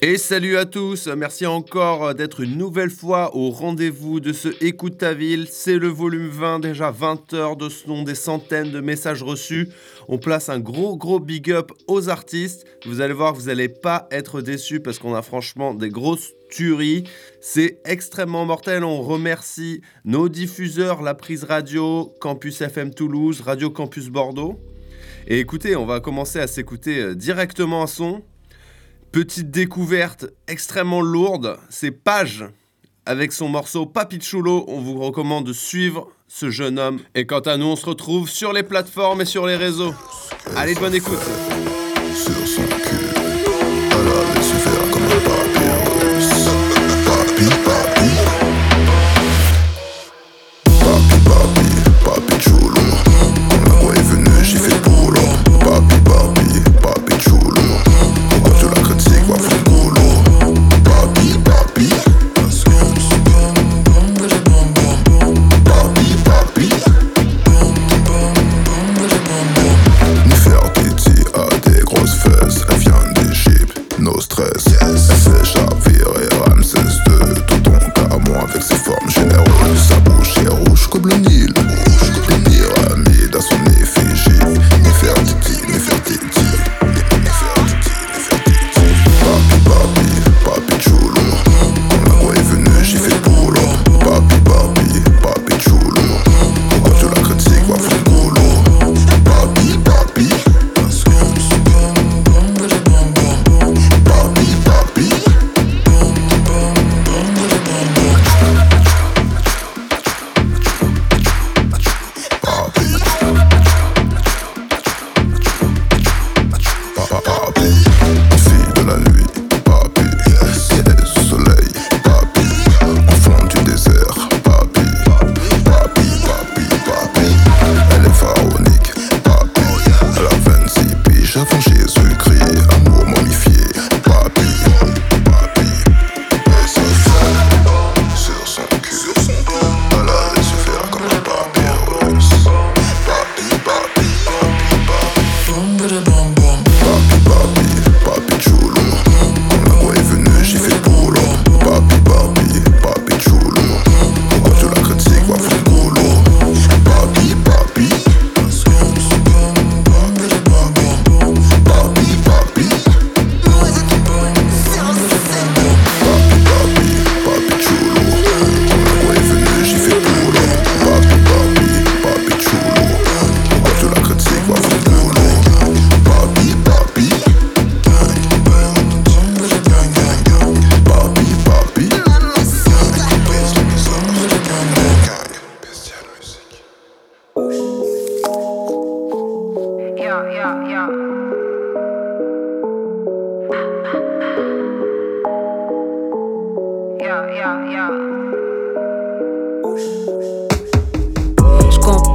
Et salut à tous, merci encore d'être une nouvelle fois au rendez-vous de ce Écoute ta ville. C'est le volume 20, déjà 20 heures de son, des centaines de messages reçus. On place un gros gros big up aux artistes. Vous allez voir, vous n'allez pas être déçus parce qu'on a franchement des grosses tueries. C'est extrêmement mortel. On remercie nos diffuseurs, la prise radio, Campus FM Toulouse, Radio Campus Bordeaux. Et écoutez, on va commencer à s'écouter euh, directement à son. Petite découverte extrêmement lourde, c'est Page avec son morceau Papichulo. On vous recommande de suivre ce jeune homme. Et quant à nous, on se retrouve sur les plateformes et sur les réseaux. Allez, bonne écoute.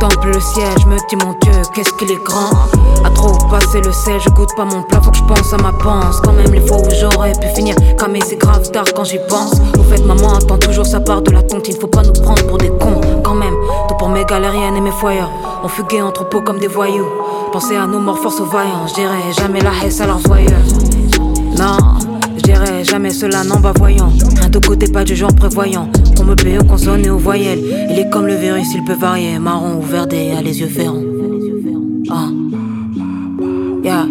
Contemple le ciel, je me dis mon Dieu, qu'est-ce qu'il est grand. À trop passer le sel, je goûte pas mon plat, faut que je pense à ma panse. Quand même les fois où j'aurais pu finir, camé c'est grave tard quand j'y pense. Au fait, maman attend toujours sa part de la tonte, il ne faut pas nous prendre pour des cons. Quand même, tout pour mes galériennes et mes foyers. On fuguait en troupeau comme des voyous. Pensez à nos morts force aux vaillants, je dirais jamais la haisse à leurs voyeurs. Non, jamais cela, non, bah voyons. Rien de côté, pas du genre prévoyant. On me paye aux consonnes et aux voyelles. Il est comme le virus, il peut varier. Marron ou verdé, à les yeux ferrants. Ah. Yeah.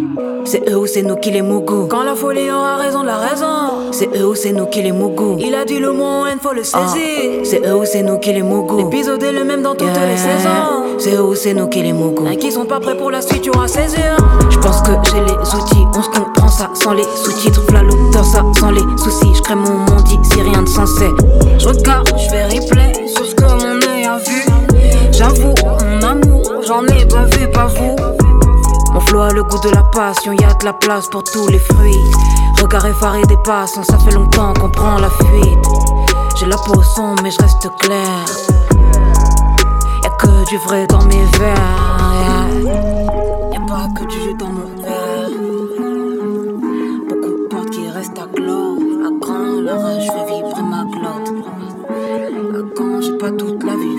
C'est eux ou c'est nous qui les mougou. Quand la folie aura raison de la raison. C'est eux ou c'est nous qui les mougou. Il a dit le mot haine, faut le saisir. C'est eux ou c'est nous qui les mougou. L'épisode est le même dans toutes les saisons. C'est ou c'est nous qui les mougou. Et qui sont pas prêts pour la suite, tu auras saisir. Je pense que j'ai les outils, on se comprend ça sans les sous-titres. Flalo dans ça sans les soucis. Je crée mon monde ici, rien de sensé. Je regarde, je fais replay sur ce que mon œil a vu. J'avoue, mon amour, j'en ai pas vu, pas vous. Mon flow a le goût de la passion, y a de la place pour tous les fruits. Regard effaré des passants, ça fait longtemps qu'on prend la fuite. J'ai la peau sombre, mais je reste clair que du vrai dans mes verres. Y'a pas que du jus dans mon verre. Beaucoup de portes qui restent à clos. À quand l'orage fait vibrer ma glotte. À quand j'ai pas toute la vie.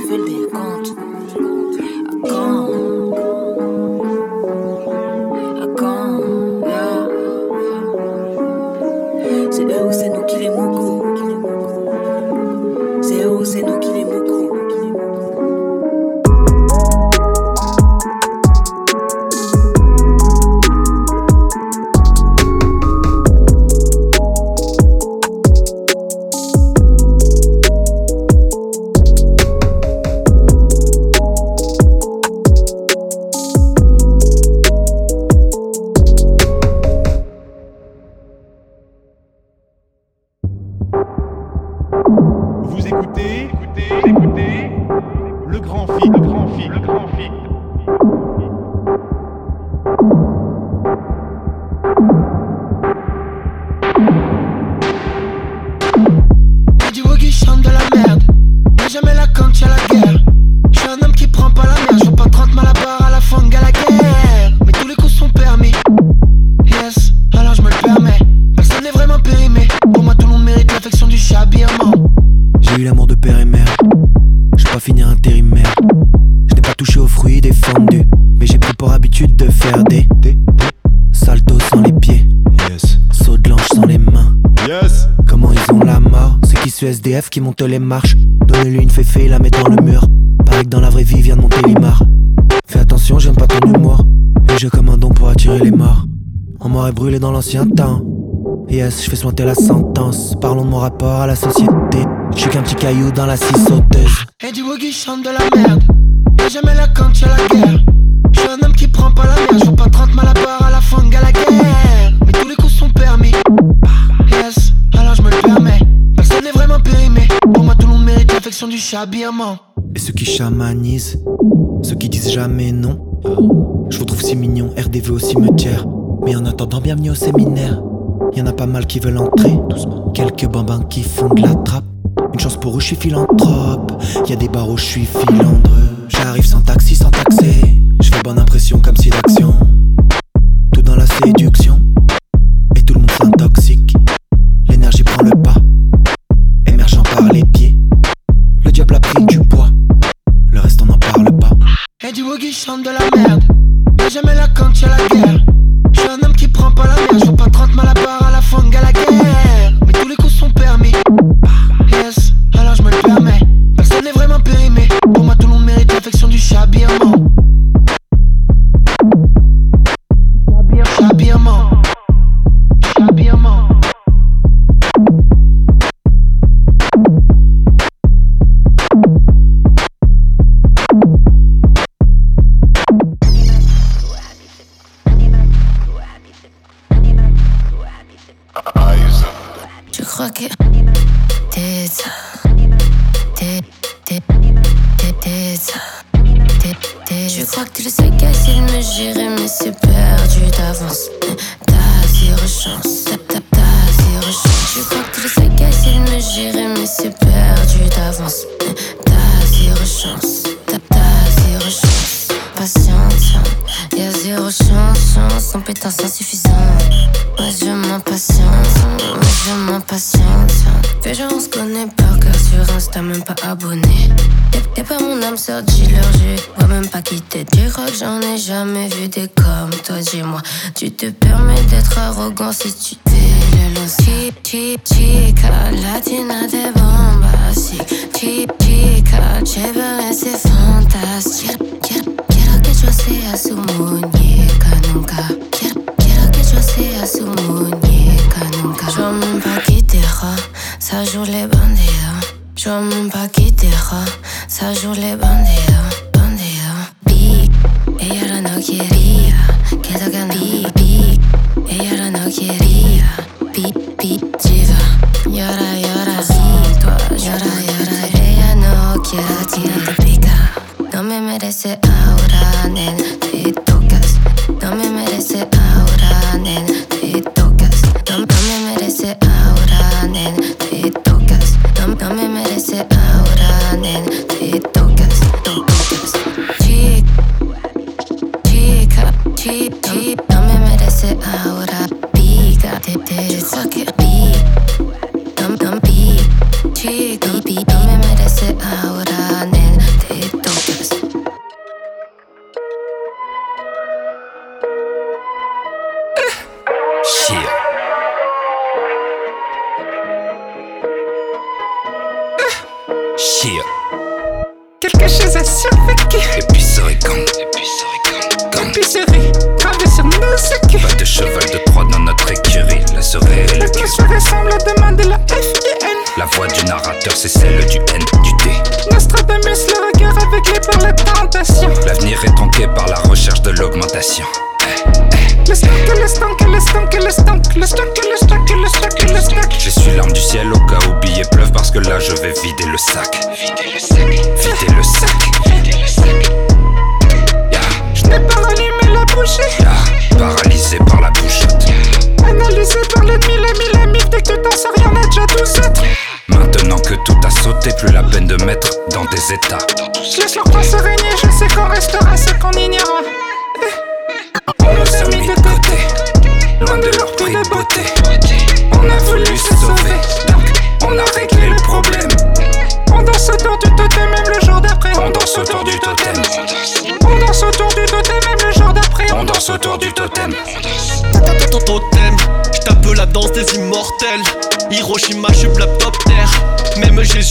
monte les marches. Donne-lui une féfé la met dans le mur. Pareil que dans la vraie vie, vient de monter Limar. Fais attention, j'aime pas ton humour. Et j'ai comme un don pour attirer les morts. On m'aurait brûlé dans l'ancien temps. Yes, je fais sointer la sentence. Parlons de mon rapport à la société. Je suis qu'un petit caillou dans la scie sauteuse. Et du boogie chante de la merde. Et j'aimais la quand la guerre. Je suis un homme qui prend pas la merde. Et ceux qui chamanisent, ceux qui disent jamais non. Ah, je vous trouve si mignon, RDV au cimetière. Mais en attendant, bienvenue au séminaire. Y en a pas mal qui veulent entrer, quelques bambins qui font de la trappe. Une chance pour eux, je suis philanthrope. Y a des barreaux, je suis filandreux. J'arrive sans taxi, sans taxer. Je fais bonne impression comme si d'action. de la merde. Mais j'aimais la quand y'a la mon paquetera, ça joue les bandidos. Hein. Je mon paquetera, ça joue les bandidos. Hein, bandidos. Hein. Bi, ella no quería, que tocan bi, bi, ella no quería.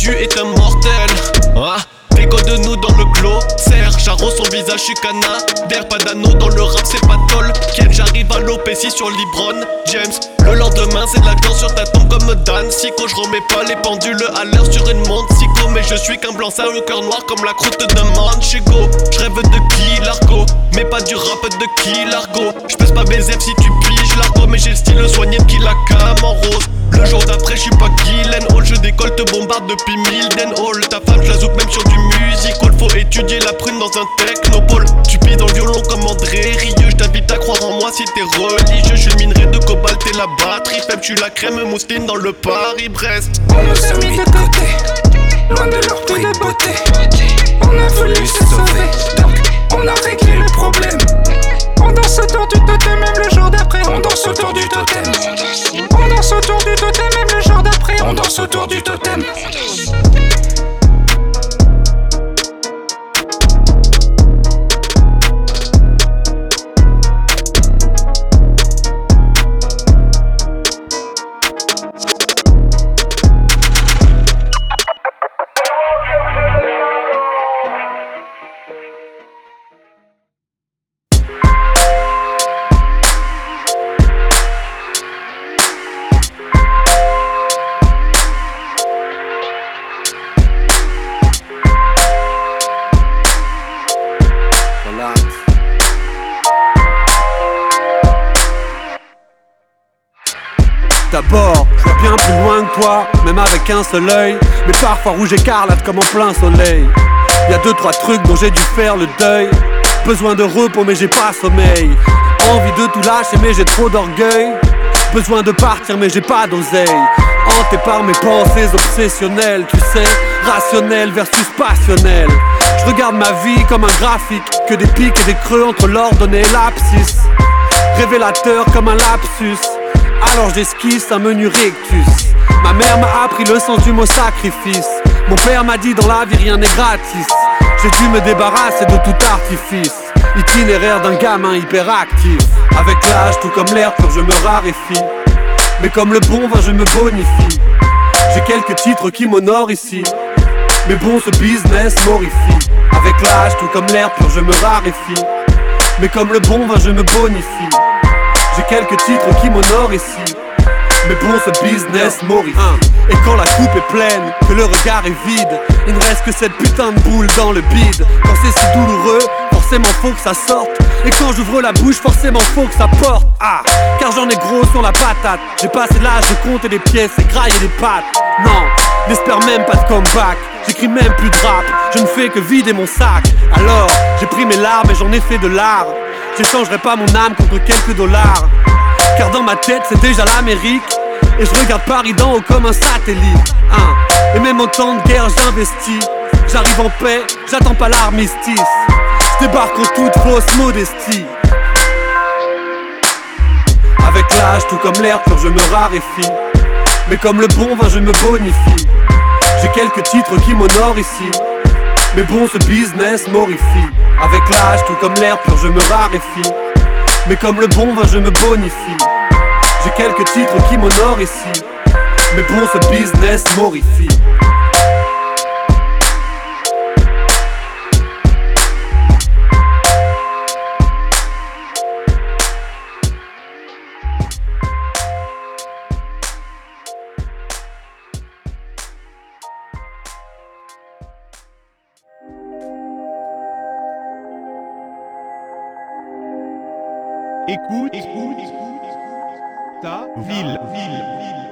Jésus est un mortel. Ah, de nous dans le clos. Serre, j'arrose son visage, je suis canadaire. Pas d'anneau dans le rap, c'est pas toll. Quel j'arrive à l'OPC sur Libron. James, le lendemain, c'est de la danse sur ta tombe comme Dan. Sico, je remets pas les pendules à l'heure sur une montre. Sico, mais je suis qu'un blanc sale au cœur noir comme la croûte d'un manchego. Je rêve de qui l'argot, mais pas du rap de qui l'argot? Je pas baiser si tu piges l'argot, mais j'ai le style soigné de qui la cam en rose. Le jour d'après, je suis pas Guylaine Hall, je décolle, te bombarde depuis Milden Hall. Ta femme, je la zouk même sur du musical. Faut étudier la prune dans un technopole. Tu pies dans le violon comme André Rieu. Je t'invite à croire en moi si t'es religieux. Je suis le minerai de cobalt et la batterie faible. Je suis la crème mousseline dans le Paris-Brest. On nous a mis de côté, loin de leur prix de beauté. On a voulu se sauver, donc on a réglé le problème. On danse autour du totem, même le jour d'après. On danse autour du totem. On danse autour du totem, même le jour d'après. On danse autour du totem. Même avec un seul œil. Mais parfois rouge écarlate comme en plein soleil. Y a deux, trois trucs dont j'ai dû faire le deuil. Besoin de repos, mais j'ai pas sommeil. Envie de tout lâcher, mais j'ai trop d'orgueil. Besoin de partir, mais j'ai pas d'oseille. Hanté par mes pensées obsessionnelles, tu sais, rationnel versus passionnel. Je regarde ma vie comme un graphique, que des pics et des creux entre l'ordonnée et l'abscisse. Révélateur comme un lapsus. Alors j'esquisse un menu rectus. Ma mère m'a appris le sens du mot sacrifice. Mon père m'a dit dans la vie rien n'est gratis. J'ai dû me débarrasser de tout artifice. Itinéraire d'un gamin hyperactif. Avec l'âge, tout comme l'air pur, je me raréfie. Mais comme le bon vin, je me bonifie. J'ai quelques titres qui m'honorent ici. Mais bon, ce business m'horrifie. Avec l'âge, tout comme l'air pur, je me raréfie. Mais comme le bon vin, je me bonifie. J'ai quelques titres qui m'honorent ici. Mais bon, ce business m'horrifie. Et quand la coupe est pleine, que le regard est vide, il ne reste que cette putain de boule dans le bide. Quand c'est si douloureux, forcément faut que ça sorte. Et quand j'ouvre la bouche, forcément faut que ça porte. Ah, car j'en ai gros sur la patate. J'ai passé l'âge de compter des pièces et grailler des pattes. Non, n'espère même pas de comeback. J'écris même plus de rap, je ne fais que vider mon sac. Alors, j'ai pris mes larmes et j'en ai fait de l'art. J'échangerai pas mon âme contre quelques dollars. Car dans ma tête, c'est déjà l'Amérique. Et je regarde Paris d'en haut comme un satellite. Hein. Et même en temps de guerre, j'investis. J'arrive en paix, j'attends pas l'armistice. Je débarque en toute fausse modestie. Avec l'âge, tout comme l'air pur, je me raréfie. Mais comme le bon vin, je me bonifie. J'ai quelques titres qui m'honorent ici. Mais bon, ce business m'horrifie. Avec l'âge, tout comme l'air pur, je me raréfie. Mais comme le bon vin, je me bonifie. J'ai quelques titres qui m'honorent ici. Mais bon, ce business m'horrifie. Écoute, écoute, ta ville, ville, ville.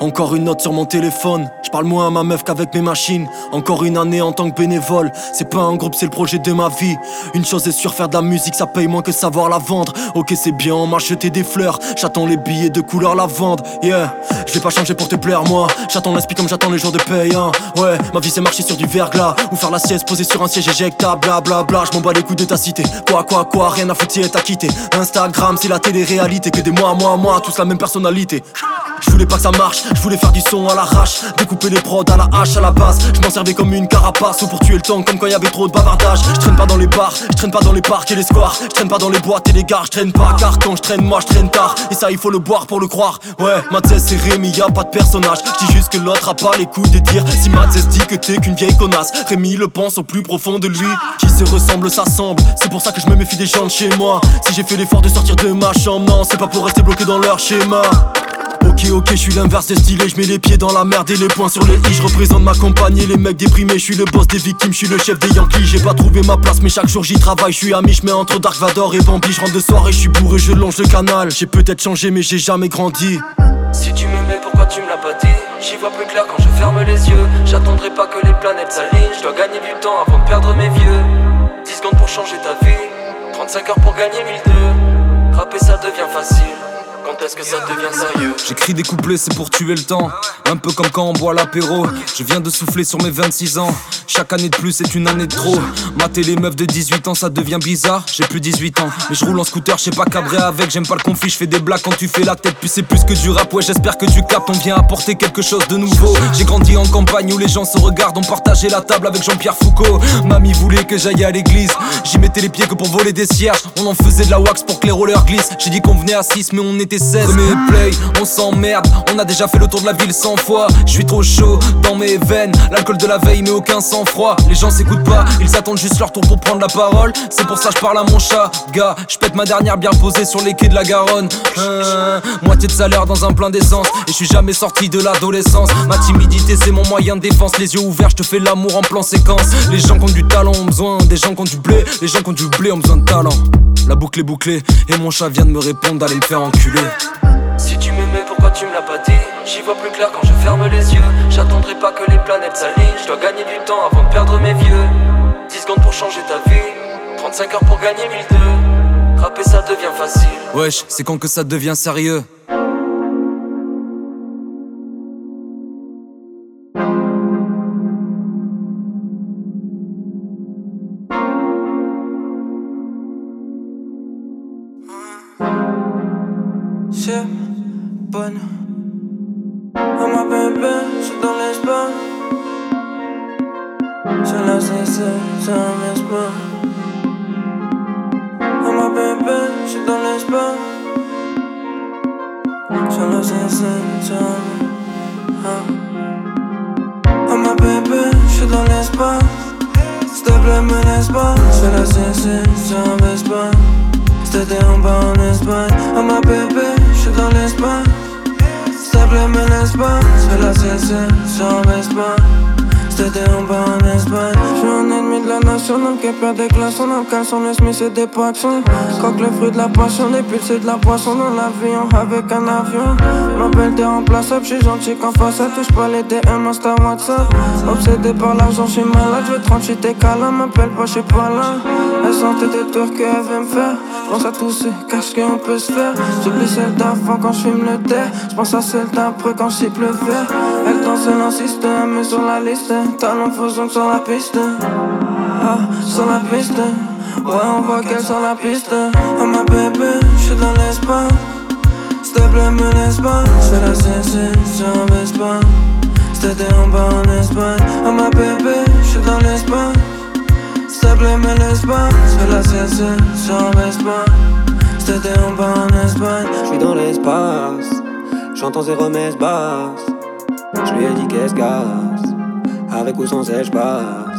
Encore une note sur mon téléphone. Je parle moins à ma meuf qu'avec mes machines. Encore une année en tant que bénévole. C'est pas un groupe, c'est le projet de ma vie. Une chose est sûre, faire de la musique, ça paye moins que savoir la vendre. Ok, c'est bien, on m'a jeté des fleurs. J'attends les billets de couleur lavande. Yeah, je vais pas changer pour te plaire, moi. J'attends l'inspi comme j'attends les jours de paye. hein. Ouais, ma vie c'est marcher sur du verglas. Ou faire la sieste posée sur un siège éjectable. Bla bla bla, je m'en bats les couilles de ta cité. Quoi, quoi, quoi, rien à foutre si elle quitté. Instagram, c'est la télé-réalité. Que des mois, moi, moi, tous la même personnalité. Je voulais pas que ça marche, je voulais faire du son à l'arrache, les prods à la hache à la base. Je m'en servais comme une carapace ou pour tuer le temps, comme quand y avait trop de bavardage. Je traîne pas dans les bars, je traîne pas dans les parcs et les squares, je traîne pas dans les boîtes et les gares, je traîne pas car quand je traîne moi je traîne tard. Et ça il faut le boire pour le croire. Ouais, Matzès c'est Rémi, y a pas de personnage. Je dis juste que l'autre a pas les couilles de dire si Matzès dit que t'es qu'une vieille connasse. Rémi le pense au plus profond de lui. Qui se ressemble, ça semble. C'est pour ça que je me méfie des gens de chez moi. Si j'ai fait l'effort de sortir de ma chambre, c'est pas pour rester bloqué dans leur schéma. Ok ok je suis l'inverse des stylés, je mets les pieds dans la merde et les poings sur les i, je représente ma compagnie, les mecs déprimés, je suis le boss des victimes, je suis le chef des Yankees, j'ai pas trouvé ma place mais chaque jour j'y travaille, je suis ami, je mets entre Dark Vador et Bambi, je rentre de soirée, je suis bourré, je longe le canal, j'ai peut-être changé mais j'ai jamais grandi. Si tu m'aimais, pourquoi tu me l'as pas dit? J'y vois plus clair quand je ferme les yeux. J'attendrai pas que les planètes s'alignent. Je dois gagner du temps avant de perdre mes vieux. 10 secondes pour changer ta vie. 35 heures pour gagner 1002. Rapper ça devient facile. Quand est-ce que ça devient sérieux J'écris des couplets, c'est pour tuer le temps. Un peu comme quand on boit l'apéro. Je viens de souffler sur mes 26 ans. Chaque année de plus, c'est une année de trop. Mater les meufs de 18 ans, ça devient bizarre. J'ai plus 18 ans, mais je roule en scooter, je sais pas cabrer avec. J'aime pas le conflit, je fais des blagues quand tu fais la tête. Puis c'est plus que du rap, ouais, j'espère que tu captes. On vient apporter quelque chose de nouveau. J'ai grandi en campagne où les gens se regardent. On partageait la table avec Jean-Pierre Foucault. Mamie voulait que j'aille à l'église. J'y mettais les pieds que pour voler des cierges. On en faisait de la wax pour que les rollers glissent. J'ai dit qu'on venait à 6, mais on était 16. Premier play, on s'emmerde. On a déjà fait le tour de la ville 100 fois. Je suis trop chaud dans mes veines. L'alcool de la veille, mais aucun sang-froid. Les gens s'écoutent pas, ils attendent juste leur tour pour prendre la parole. C'est pour ça je parle à mon chat, gars. Je pète ma dernière bière posée sur les quais de la Garonne. Euh, moitié de salaire dans un plein d'essence. Et je suis jamais sorti de l'adolescence. Ma timidité, c'est mon moyen de défense. Les yeux ouverts, je te fais l'amour en plan séquence. Les gens qui ont du talent ont besoin des gens qui ont du blé. Les gens qui ont du blé ont besoin de talent. La boucle est bouclée et mon chat vient de me répondre d'aller me faire enculer. Si tu m'aimais, pourquoi tu me l'as pas dit J'y vois plus clair quand je ferme les yeux. J'attendrai pas que les planètes s'alignent. Je dois gagner du temps avant de perdre mes vieux. 10 secondes pour changer ta vie. 35 heures pour gagner 1002. Rapper ça devient facile. Wesh, c'est quand que ça devient sérieux C'est bonne. Oh ma bébé, je suis dans l'espace. C'est la CC, c'est un espoir. Oh ma bébé, je suis dans l'espace. C'est la CC, c'est un ah. Oh ma bébé, je suis dans l'espace. S'il te C'était en bas en Espagne. Oh ma bébé, j'suis dans l'espace S'il te plaît me laisse pas. La CC, baisse pas C'était en bas en Espagne J'suis un ennemi de la nation Homme qui perd des glaçons Homme caleçon, le Smith et des poissons Coque le fruit de la passion Des pulls c'est de la poisson Dans l'avion avec un avion. M'appelle t'es remplaçable J'suis gentil qu'en face ça touche pas les DM Insta WhatsApp. Obsédé par l'argent j'suis malade J'veux trancher tes câlins M'appelle pas j'suis pas là. Elle sentait des tours qu'elle veut me faire. J'pense à tous ces caches qu'on peut se faire. J'oublie celle d'avant quand j'fume le thé. J'pense à celle d'après quand le verre Elle danse, elle insiste, met sur la liste Talent faisant sur la piste. Ah, sur la piste. Ouais, on voit qu'elle sur la piste. Oh ma bébé, j'suis dans l'espace S'il te plaît, me laisse pas. J'fais la CC, j'en baisse pas? C'était en bas en Espagne. Oh ma bébé, j'suis dans l'espace s'il te plaît, me laisse pas. J'fais la CC, j'en baisse pas? C'était en bas en Espagne. J'suis dans l'espace, j'entends ses remesses basses. J'lui ai dit qu'est-ce casse, avec ou sans elle j'passe.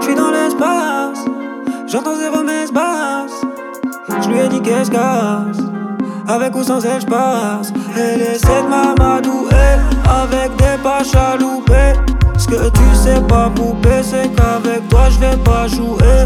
J'suis dans l'espace, j'entends ses remesses basses. J'lui ai dit qu'est-ce casse, avec ou sans elle j'passe. Elle essaie de m'amadouer avec des pas chaloupés. que tu sais pas, poupée, c'est qu'avec toi je vais pas jouer.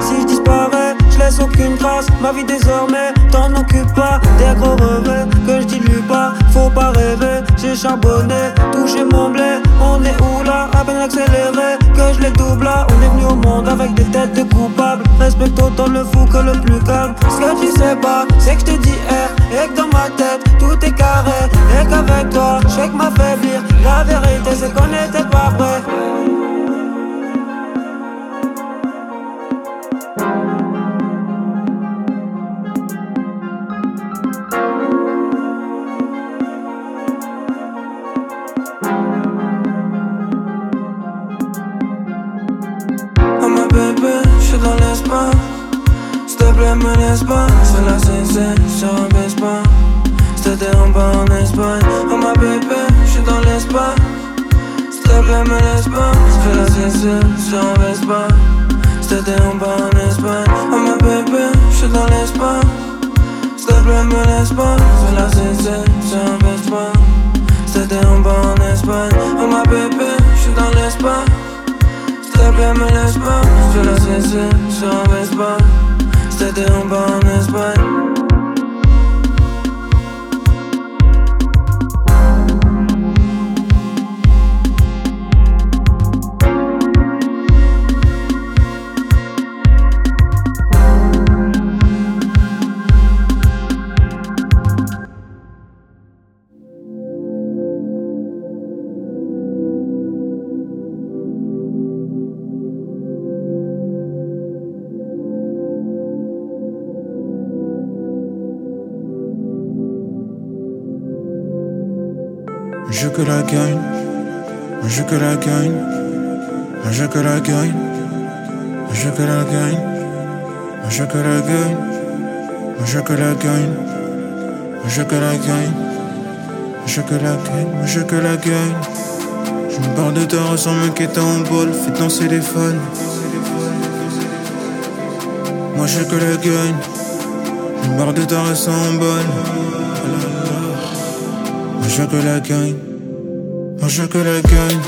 Si je disparais, laisse aucune trace. Ma vie désormais, t'en occupe pas. Des gros revers que je dilue pas. Faut pas rêver, j'ai charbonné, touché mon blé. On est où là, à peine accéléré, que je les double là. On est venu au monde avec des têtes de coupables. Respecte autant le fou que le plus calme. Ce que tu sais pas, c'est que je te dis R. Et que dans ma tête, tout est carré. Et qu'avec toi, je fais que m'affaiblir. La vérité, c'est qu'on n'était pas prêts. ne me laisse pas, c'est la sincère, je rabaisse pas. C'était en bas en Espagne, oh ma bébé, je suis dans l'espace. S'il te plaît, me laisse pas, c'est la sincère, je rabaisse pas. C'était en bas en Espagne, oh ma bébé, je suis dans l'espace. S'il te plaît, me laisse pas, c'est la sincère, je rabaisse pas. C'était en bas en Espagne, oh ma bébé, je suis dans l'espace. S'il te plaît, me laisse pas, la sincère, je rabaisse pas. te dé un bonus, but. Que la gagne, je que la gagne, je que la gagne, je que la gagne, je que la gagne, je que la gagne, je que la gagne, je que la gagne, je que la gagne. Je me barre de terre sans m'inquiéter en bol, fais danser les fans. Moi je que la gagne, je me barre de terre sans bol. Moi je que la gagne, moi je que la gagne.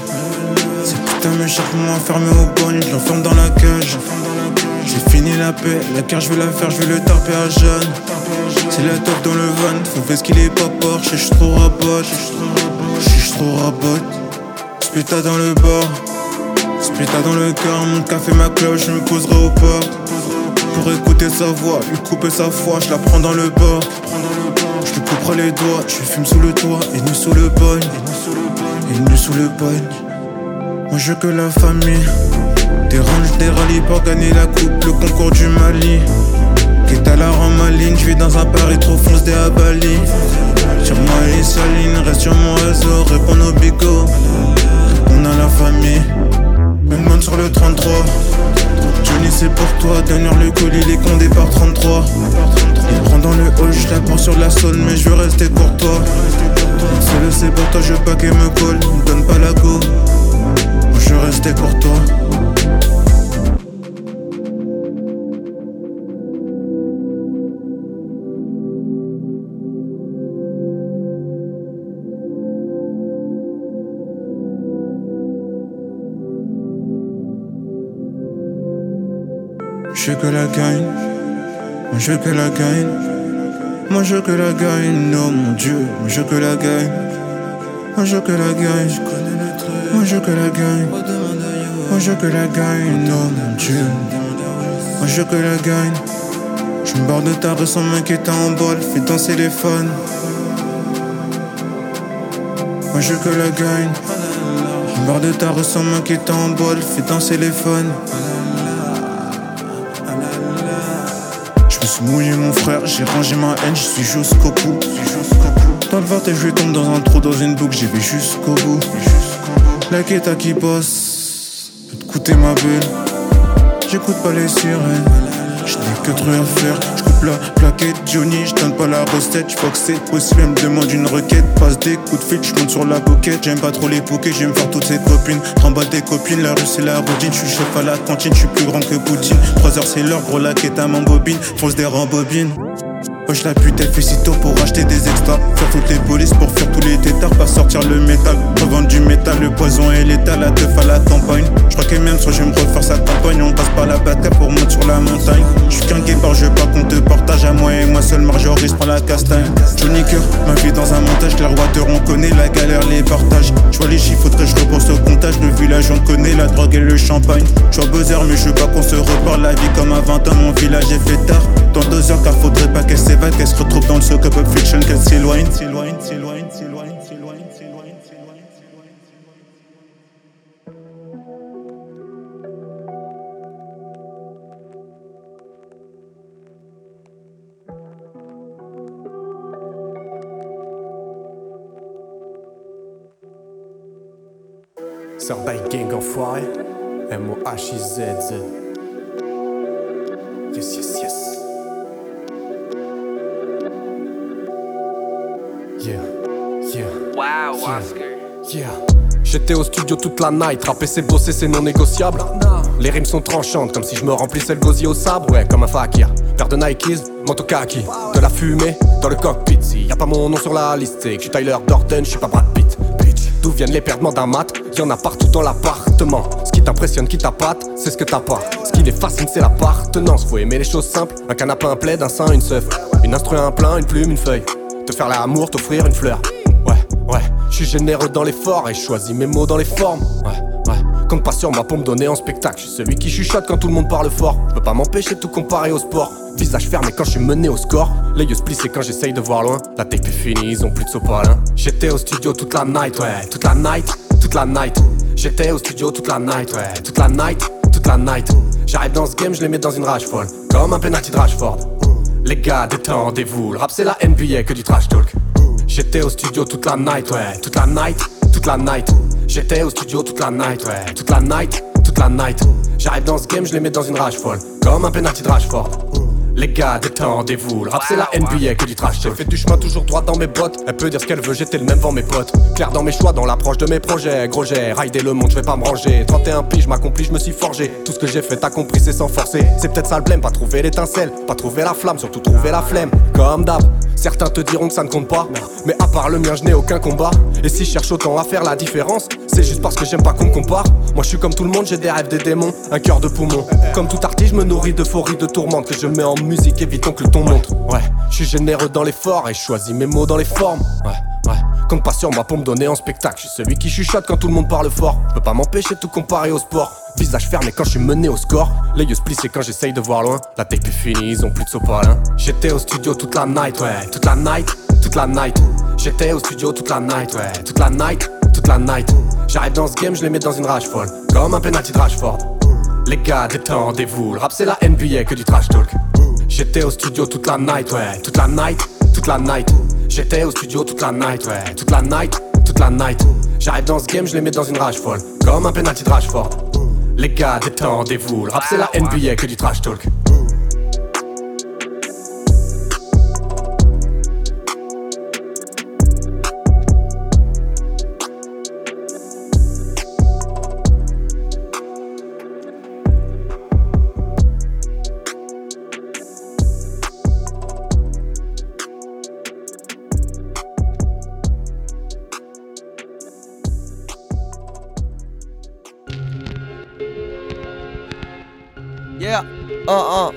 Ces putains me cherchent moi enfermé au bonne, je l'enferme dans la cage. J'ai fini la paix, la carte je vais la faire, je vais le tarper à Jeanne. C'est la top dans le van, faut faire ce qu'il est pas Porsche, je suis trop rabote. Je suis trop rabote. Splita dans le bar, Splita dans le car, mon café, ma cloche, je me poserai au port. Pour écouter sa voix, lui couper sa foi, je la prends dans le bord. Je lui couperai les doigts, je fume sous le toit, et nu sous le pogne. Et nu sous le pogne. Moi je que la famille. Des ranges, des rallyes pour gagner la coupe, le concours du Mali. Quitte à la rame ma je vais dans un Paris trop fonce des Abali. Sur moi les salines, reste sur mon réseau, réponds au bigot. On a la famille, même bonne sur le 33. Johnny c'est pour toi, donner le colis, les condés par 33. Il prend dans le hall, je la prends sur la zone, mais je veux rester pour toi. C'est le toi, je pas qu'elle me colle, me donne pas la go. Je rester pour toi. Je que la gagne, moi je que la gagne, moi je que la gagne, oh mon dieu, moi je que la gagne, moi je que la gagne, moi je que la gagne, moi je que la gagne, oh mon dieu, moi je que la gagne, je me barre de table sans m'inquiéter en bol, fais les fans, moi je que la gagne, je me barre de table sans m'inquiéter en bol, fais danser les suis mouillé mon frère, j'ai rangé ma haine, je suis jusqu'au bout. Dans le vertige, je tombe dans un trou, dans une boucle, j'y vais jusqu'au bout. La quête à qui bosse, peut te coûter ma bulle. J'écoute pas les sirènes, que truc à faire. Je coupe la plaquette, Johnny, je donne pas la recette. Je que c'est possible, elle me demande une requête. Passe des coups de fil, je sur la boquette. J'aime pas trop les poker, j'aime faire toutes ses copines. Remballe des copines, la rue c'est la routine. Je suis chef à la cantine, je suis plus grand que Poutine. 3 heures c'est l'heure, gros la quête à mon bobine. Fonce des rembobines. Wesh la pute elle fait si tôt pour acheter des extras. Faire toutes les polices pour faire tous les tétards Pas sortir le métal. Revendre du métal, le poison et l'état La teuf à la campagne. Je crois que même soit je me refaire sa campagne On passe par la bataille pour monter sur la montagne. Je suis qu'un guépard, je pas qu'on te partage À moi et moi seul Marjorie prend la castagne. Johnny Cœur, ma vie dans un montage. Water on connaît la galère, les partages. Je vois les chiffres, faudrait je repose au comptage. Le village on connaît la drogue et le champagne. Je suis buzzer mais je veux pas qu'on se reparle. La vie comme à 20 ans, mon village est fait tard Dans deux heures car faudrait pas qu'elle s'évade Qu'elle se retrouve dans le soc up fiction Qu'elle s'éloigne, s'éloigne, s'éloigne, s'éloigne, s'éloigne, s'éloigne, s'éloigne Surveille gang enfoiré, M-O-H-I-Z-Z. Yes, J'étais au studio toute la night, rapper c'est bosser c'est non négociable. Les rimes sont tranchantes, comme si je me remplissais le gosier au sabre, ouais, comme un fakir. Paire de Nikes, manteau kaki, de la fumée dans le cockpit. S'il y a pas mon nom sur la liste, c'est que je suis Tyler Dorton, je suis pas Brad Pitt. D'où viennent les perdements d'un mat? Y en a partout dans l'appartement. Ce qui t'impressionne, qui t'appâte, c'est ce que t'as pas. Ce qui les fascine, c'est l'appartenance. Faut aimer les choses simples, un canapé, un plaid, un sein, une seuf. Une instru, un plein, une plume, une feuille. Te faire l'amour, t'offrir une fleur. Je suis généreux dans l'effort et choisis mes mots dans les formes. Ouais, ouais, compte pas sur moi pour me donner en spectacle. Je suis celui qui chuchote quand tout le monde parle fort. Je peux pas m'empêcher de tout comparer au sport. Visage fermé quand je suis mené au score. L'œil splissé quand j'essaye de voir loin. La tape est finie, ils ont plus de sopalin. J'étais au studio toute la night, ouais, toute la night, toute la night. J'étais au studio toute la night, ouais, toute la night, toute la night. J'arrive dans ce game, je les mets dans une rage folle. Comme un penalty de Rashford. Les gars, détendez-vous. Le rap, c'est la NBA que du trash talk. J'étais au studio toute la night, ouais, toute la night, toute la night. J'étais au studio toute la night, ouais, toute la night, toute la night. J'arrive dans ce game, je les mets dans une rage folle, comme un penalty de Rashford. Les gars, détendez-vous, le rap c'est la NBA que du trash talk. Fait du chemin toujours droit dans mes bottes. Elle peut dire ce qu'elle veut, j'étais le même vent mes potes. Clair dans mes choix, dans l'approche de mes projets. Gros j'ai raidé le monde, je vais pas me ranger. 31 piges, m'accomplis, je me suis forgé. Tout ce que j'ai fait, t'as compris, c'est sans forcer. C'est peut-être ça le blême, pas trouver l'étincelle, pas trouver la flamme, surtout trouver la flemme. Comme d'hab, certains te diront que ça ne compte pas. Mais à part le mien, je n'ai aucun combat. Et si je cherche autant à faire la différence, c'est juste parce que j'aime pas qu'on me compare. Moi je suis comme tout le monde, j'ai des rêves, des démons, un cœur de poumon. Comme tout artiste, je me nourris d'euphorie, de tourmente que je mets en musique, évitons que le ton monte. Ouais, je suis généreux dans l'effort et je choisis mes mots dans les formes. Ouais, ouais, compte pas sur moi pour me donner en spectacle. Je suis celui qui chuchote quand tout le monde parle fort. Je peux pas m'empêcher de tout comparer au sport. Visage fermé quand je suis mené au score. L'œil splissé quand j'essaye de voir loin. La tape est finie, ils ont plus de sopalin. J'étais au studio toute la night, ouais, toute la night, toute la night. J'étais au studio toute la night, ouais, toute la night, toute la night. J'arrive dans ce game, je les mets dans une rage folle, comme un penalty de Rashford. Les gars, détendez-vous, le rap c'est la NBA que du trash talk. J'étais au studio toute la night, ouais, toute la night, toute la night. J'étais au studio toute la night, ouais, toute la night, toute la night. J'arrive dans ce game, je les mets dans une rage folle, comme un penalty de Rashford. Les gars, détendez-vous, le rap c'est la NBA que du trash talk. Uh, uh.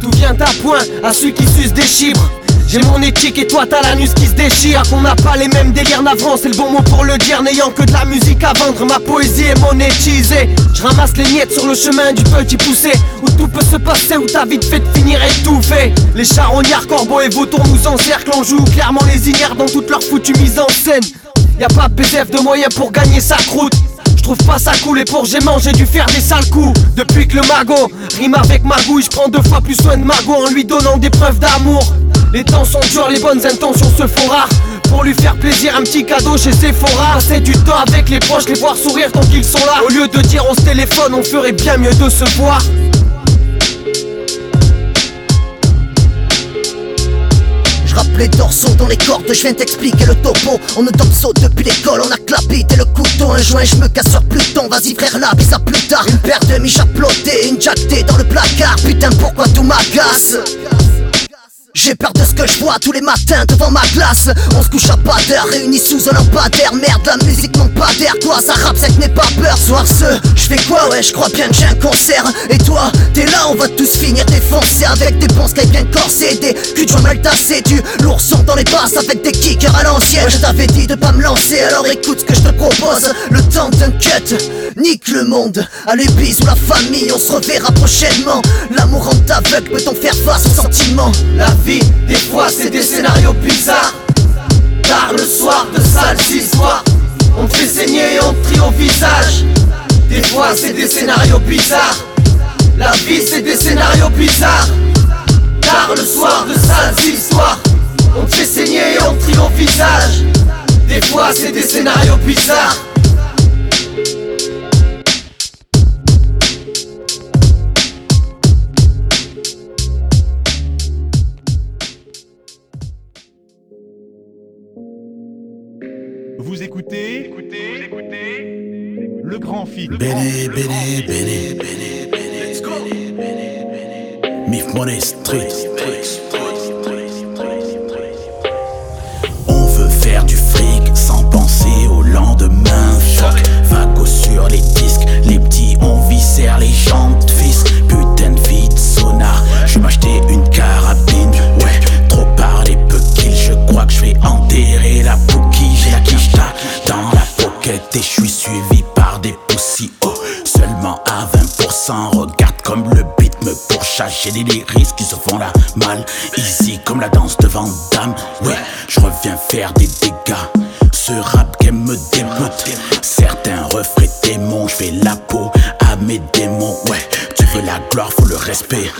Tout uh. vient à point à celui qui suce des chibres j'ai mon éthique et toi t'as l'anus qui se déchire. Qu'on n'a pas les mêmes délires navrants C'est le bon mot pour le dire. N'ayant que de la musique à vendre Ma poésie est monétisée. Je ramasse les miettes sur le chemin du petit poussé. Où tout peut se passer Où t'as vite fait de finir étouffé Les charognards, corbeaux et vautours nous encerclent. On joue clairement les ignares dans toute leur foutue mise en scène. Y'a pas PDF de moyens pour gagner sa croûte. Trouve pas ça cool et pour j'ai dû faire des sales coups. Depuis que le magot rime avec magouille Je prends deux fois plus soin de Margot en lui donnant des preuves d'amour. Les temps sont durs, les bonnes intentions se font rares. Pour lui faire plaisir un petit cadeau chez Sephora. Passer du temps avec les proches, les voir sourire tant qu'ils sont là. Au lieu de dire on se téléphone, on ferait bien mieux de se voir Frappe les dorsaux dans les cordes, je viens t'expliquer le topo. On ne saut depuis l'école, on a clapé et le couteau. Un joint, je me casse sur Pluton. Vas-y frère là, bis à plus tard. Une paire de miches plotter, une jactée dans le placard. Putain, pourquoi tout m'agace? J'ai peur de ce que je vois tous les matins devant ma glace. On se couche à pas d'heure, réunis sous un lampadaire. Merde, la musique manque pas d'air, quoi ça rappe, que n'aie pas peur. Soir ce, je fais quoi, ouais, je crois bien que j'ai un concert Et toi, t'es là, on va tous finir défoncés. Avec des bons bien corsés, des culs de mal tassés. Du l'ourson dans les basses avec des kickers à l'ancienne. Je t'avais dit de pas me lancer, alors écoute ce que je te propose. Le temps d'un cut, nique le monde. Allez bisous la famille, on se reverra prochainement. L'amour en aveugle peut-on faire face aux sentiments des fois c'est des scénarios bizarres. Tard le soir de sales histoires. On te fait saigner et on te trie au visage. Des fois c'est des scénarios bizarres. La vie c'est des scénarios bizarres. Tard le soir de sales histoires. On te fait saigner et on te trie au visage. Des fois c'est des scénarios bizarres Vous écoutez, écoutez, écoutez le grand film. Mif Money Street. On veut faire du fric sans penser au lendemain. Fuck, vago sur les disques. Les petits, on viscère les jantes, J'ai des qui se font la mal. Easy comme la danse devant dame. Ouais, je reviens faire des dégâts. Ce rap game me dégoûte. Certains refraient démons. Je fais la peau à mes démons. Ouais, tu veux la gloire, faut le respect.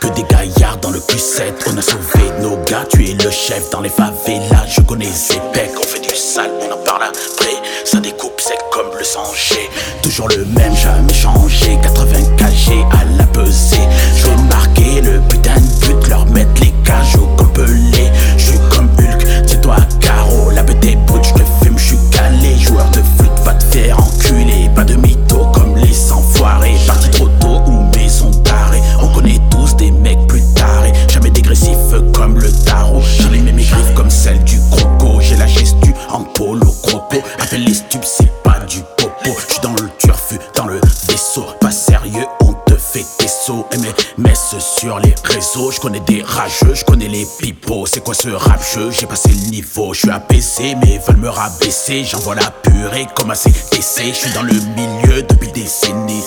Que des gaillards dans le Q7. On a sauvé nos gars. Tu es le chef dans les favelas. Je connais ces pecs. On fait du sale, on en parle après. Ça découpe, c'est comme le sanger. Toujours le même, jamais changé. 80 sur les réseaux. Je connais des rageux, je connais les pipeaux. C'est quoi ce rap jeu J'ai passé le niveau. Je suis abaissé, mais veulent me rabaisser. J'envoie la purée comme à CTC. Je suis dans le milieu depuis des décennies.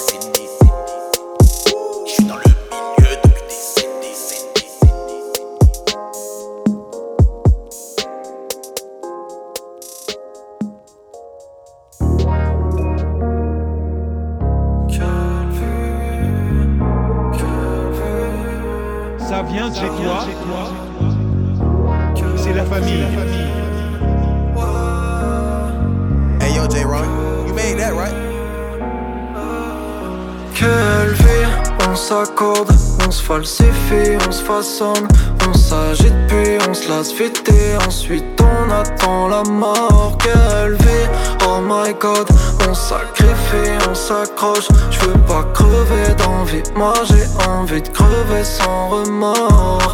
De chez toi. C'est la famille. Hey yo, J Ron, you made that right? Quelle vie, on s'accorde, on se falsifie, on se façonne, on s'agite puis on se lasse vite et ensuite on attend la mort. Quelle vie, oh my god, on sacrifie, on s'accroche, je veux pas crever d'envie, moi j'ai envie de crever sans remords.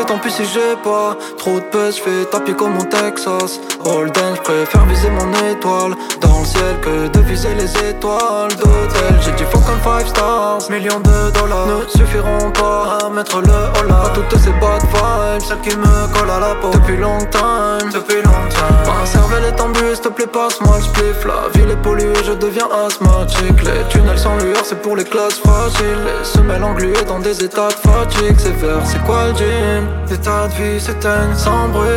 Et tant pis si j'ai pas trop de pèse, je fais tapis comme mon Texas. Holden, je préfère viser mon étoile dans le ciel que de viser les étoiles d'hôtel. J'ai du fond comme 5 stars, millions de dollars ne suffiront pas à mettre le holà. À toutes ces bad vibes, celles qui me collent à la peau depuis longtemps, depuis longtemps. Ma cervelle est en bus, s'il te plaît, passe-moi le spliff. La ville est polluée, je deviens asthmatique. Les tunnels sans lueur, c'est pour les classes faciles. Les semelles engluées dans des états de fatigue sévère. C'est quoi le gym? L'état de vie s'éteignent sans bruit.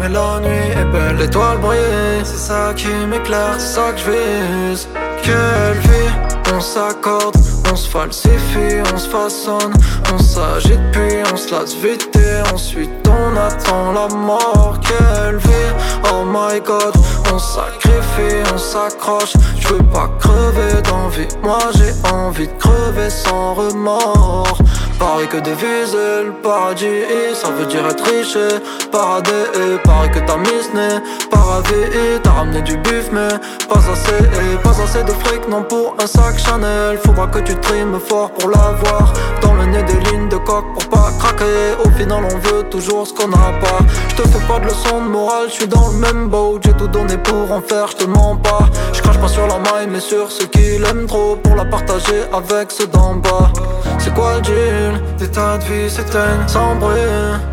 Mais la nuit est belle, l'étoile brille. C'est ça qui m'éclaire, c'est ça que je vise. Quelle vie, on s'accorde, on se falsifie, on se façonne, on s'agite puis on se lasse vite et ensuite on attend la mort. Quelle vie, oh my god, on sacrifie, on s'accroche. Je veux pas crever d'envie, moi j'ai envie de crever sans remords. Pareil que des le paradis, ça veut dire être riche et paradis. Pareil que ta mise n'est pas ravie, t'as ramené du buff, mais pas assez, pas assez de fric, non pour un sac Chanel. Faudra que tu trimes fort pour l'avoir. Dans le nez des lignes de coque pour pas craquer. Au final, on veut toujours ce qu'on n'a pas. Je te fais pas de leçon de morale, je suis dans le même boat. J'ai tout donné pour en faire, je te mens pas. Je crache pas sur la maille, mais sur ceux qui l'aiment trop pour la partager avec ceux d'en bas. C'est quoi le Des tas de vie s'éteignent sans bruit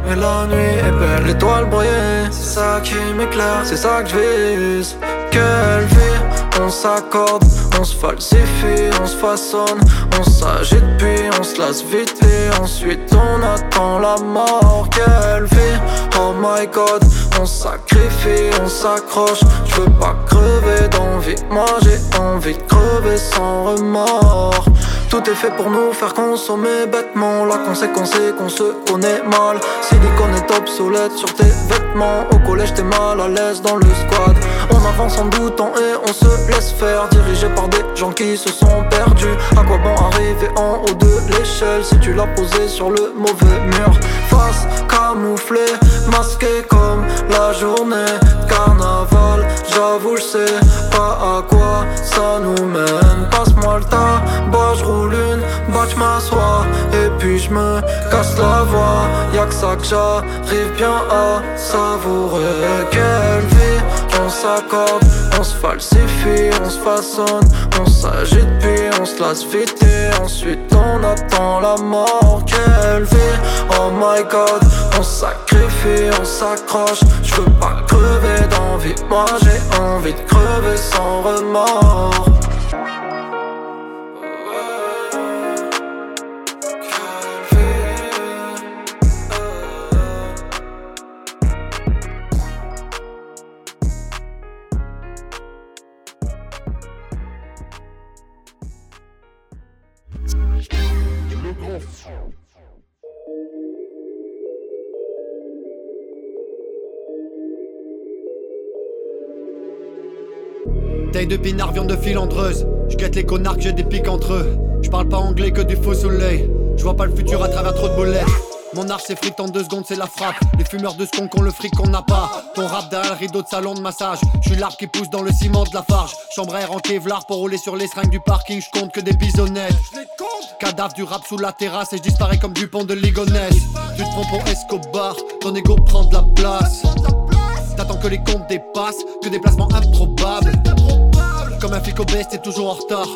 Et la nuit est belle, l'étoile brille C'est ça qui m'éclaire, c'est ça que je vise. Quelle vie on s'accorde, on se falsifie, on se façonne, on s'agite puis on se lasse vite ensuite on attend la mort. Quelle vie, oh my god, on sacrifie, on s'accroche. Je veux pas crever d'envie, moi j'ai envie de crever sans remords. Tout est fait pour nous faire consommer bêtement. La conséquence est qu'on se connaît mal. Silicone est obsolète sur tes vêtements. Au collège, t'es mal à l'aise dans le squad. On avance en doutant et on se laisse faire. Dirigé par des gens qui se sont perdus. À quoi bon arriver en haut de l'échelle si tu l'as posé sur le mauvais mur? Face camouflée, masqué comme la journée. Carnaval, j'avoue, je sais pas à quoi ça nous mène. Passe-moi le tabac, je roule une, bah je m'assois Et puis je me casse la voix Y'a que ça que j'arrive bien à savourer Quelle on s'accorde, on se falsifie, on se façonne On s'agite puis on se lasse vite ensuite on attend la mort Quelle vie, oh my god, on sacrifie, on s'accroche Je veux pas crever d'envie, moi j'ai envie de crever sans remords Taille de pinard, viande de filandreuse. Je guette les connards j'ai des pics entre eux. Je parle pas anglais que du faux soleil. Je vois pas le futur à travers trop de bolets. Mon art s'effrite en deux secondes, c'est la frappe. Les fumeurs de skunk ont le fric qu'on n'a pas. Ton rap derrière le rideau de salon de massage. Je suis l'arbre qui pousse dans le ciment de la farge. Chambre air en Kevlar pour rouler sur les seringues du parking. Je compte que des bisonnettes. Cadavre du rap sous la terrasse et je disparais comme du pont de Ligonesse. Tu te prends pour Escobar, ton ego prend de la place. T'attends que les comptes dépassent, que des placements improbables. Comme un flic obèse, t'es toujours en retard.